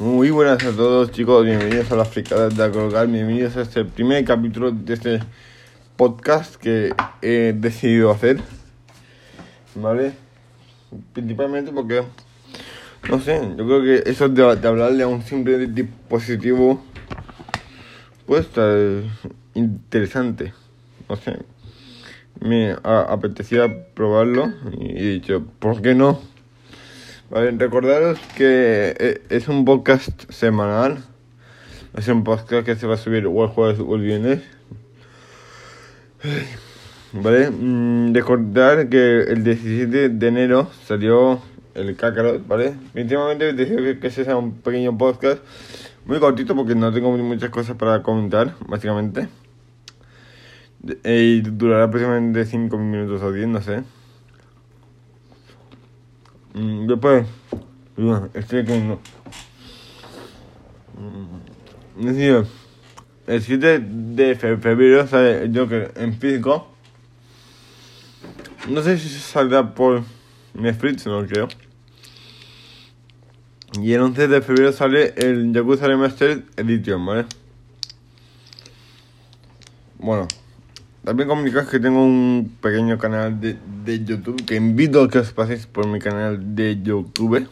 Muy buenas a todos chicos, bienvenidos a la fricada de Colgar, bienvenidos a este primer capítulo de este podcast que he decidido hacer, ¿vale? Principalmente porque, no sé, yo creo que eso de, de hablarle a un simple dispositivo puede estar interesante, no sé, me apetecía probarlo y he dicho, ¿por qué no? Vale, recordaros que eh, es un podcast semanal. Es un podcast que se va a subir o el jueves o el viernes. Vale, mm, recordar que el 17 de enero salió el Kakarot, ¿vale? Últimamente decía que ese sea un pequeño podcast muy cortito porque no tengo muchas cosas para comentar, básicamente. Y durará aproximadamente 5 minutos o 10, no sé. Mm, después, estoy comiendo. Mm, decía, el 7 de febrero sale Joker en físico. No sé si saldrá por Netflix, no creo. Y el 11 de febrero sale el Yakuza Remastered Edition, ¿vale? Bueno, también comunicaros que tengo un pequeño canal de, de, YouTube que invito a que os paséis por mi canal de YouTube.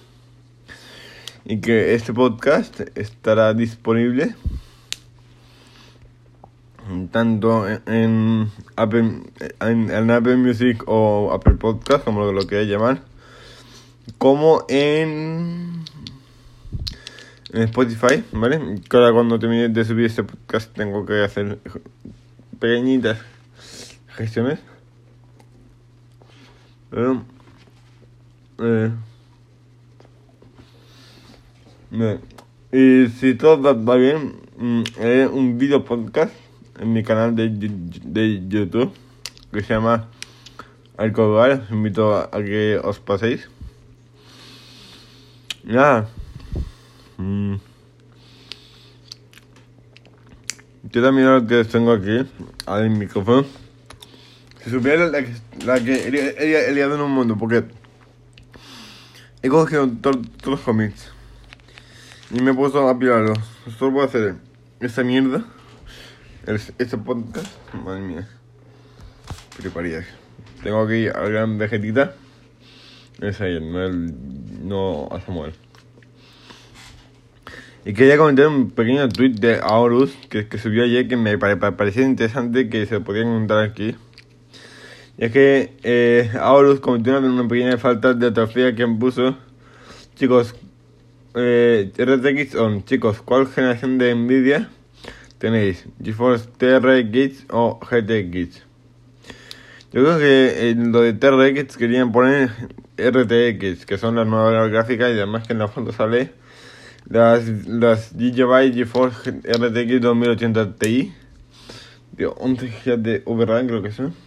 Y que este podcast estará disponible tanto en Apple, en, Apple Music o Apple Podcast, como lo, lo queráis llamar, como en, en Spotify, ¿vale? Que ahora cuando termine de subir este podcast tengo que hacer pequeñitas gestiones. Pero, eh, y si todo va bien, mm, haré un video podcast en mi canal de, de YouTube que se llama Alcobar. Os invito a, que os paséis. Nada. Mm. Yo también lo que tengo aquí al micrófono. Si supiera la que, la que en un mundo, porque he cogido todos los cómics y me he puesto a apilarlos. Solo puedo hacer esta mierda, este podcast, madre mía, preparía. Tengo aquí al gran vegetita, es no, el, no a Samuel. Y quería comentar un pequeño tweet de Aorus que, que subió ayer que me parecía interesante que se podía encontrar aquí. Y es que eh, Aorus cometió una pequeña falta de atrofia que puso. Chicos, eh, RTX on. Chicos, ¿cuál generación de Nvidia tenéis? ¿GeForce TRX o GTX? Yo creo que en lo de TRX querían poner RTX, que son las nuevas gráficas y además que en la foto sale las, las Gigabyte GeForce RTX 2080 Ti. De 11 GB de VRAM creo que son.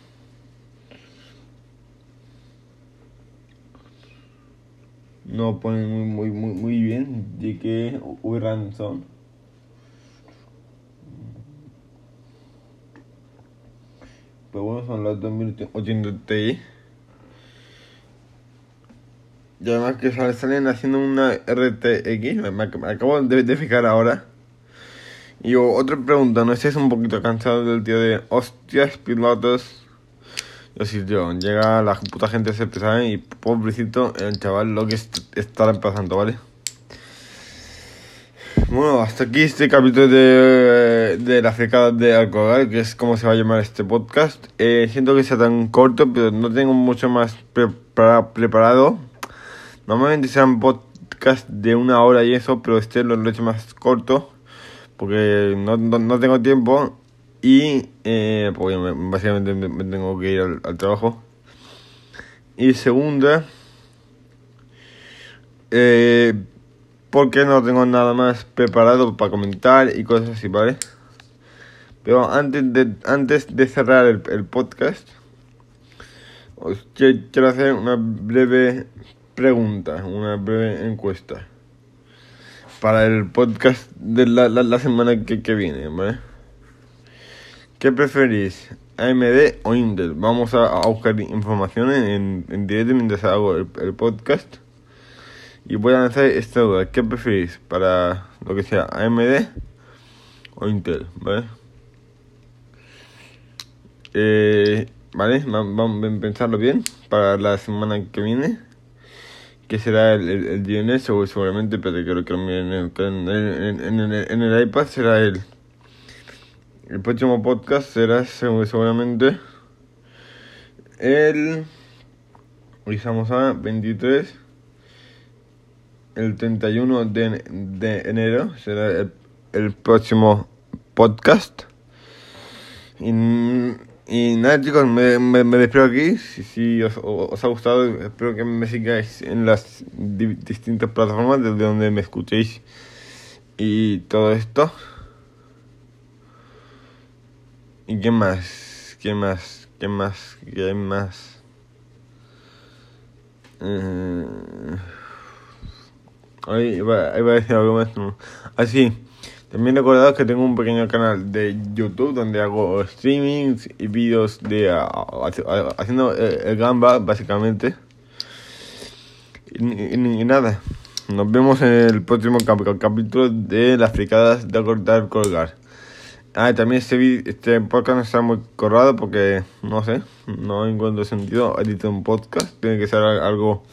No ponen muy, muy, muy, bien de que VRAM son. Pero bueno, son las 2080 Ti. Y además que salen haciendo una RTX, me, acabo de, de, fijar ahora. Y otra pregunta, ¿no estáis un poquito cansado del tío de hostias pilotos? Yo sí, tío, llega la puta gente se pesada y pobrecito el chaval lo que está pasando, ¿vale? Bueno, hasta aquí este capítulo de, de la fricada de alcohol, que es como se va a llamar este podcast. Eh, siento que sea tan corto, pero no tengo mucho más preparado. Normalmente sean podcast de una hora y eso, pero este lo, he hecho más corto, porque no, no tengo tiempo y eh, pues, básicamente me, tengo que ir al, trabajo. Y segunda, eh, porque no tengo nada más preparado para comentar y cosas así, ¿vale? Pero antes de, antes de cerrar el, el podcast, os quiero hacer una breve pregunta, una breve encuesta para el podcast de la, la, semana que, que viene, ¿vale? ¿Qué preferís? AMD o Intel? Vamos a, buscar información en, en directo mientras hago el, podcast. Y voy a lanzar esta duda. ¿Qué preferís? Para lo que sea AMD o Intel, ¿vale? Eh, vale, vamos a pensarlo bien para la semana que viene. Que será el, el, el seguramente, pero creo que en el, en, el, en el iPad será el, el próximo podcast será seguramente el... Hoy estamos a 23 el 31 de, de enero será el, próximo podcast. Y, y, nada chicos, me, me, me despido aquí. Si, si os, os, ha gustado, espero que me sigáis en las distintas plataformas desde donde me escuchéis y todo esto. ¿Y qué más? ¿Qué más? ¿Qué más? ¿Qué más? Eh... Ahí iba, a decir algo más. Así, también recordad que tengo un pequeño canal de YouTube donde hago streamings y vídeos de haciendo el gamba, básicamente. Y, nada, nos vemos en el próximo capítulo de las fricadas de cortar colgar. Ah, también este, este podcast está muy corrado porque, no sé, no encuentro sentido editar un podcast. Tiene que ser algo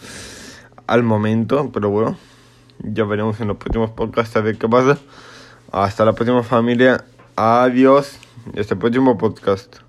al momento, pero bueno. Ya veremos en los próximos podcasts a ver qué pasa. Hasta la próxima familia. Adiós. Hasta el próximo podcast.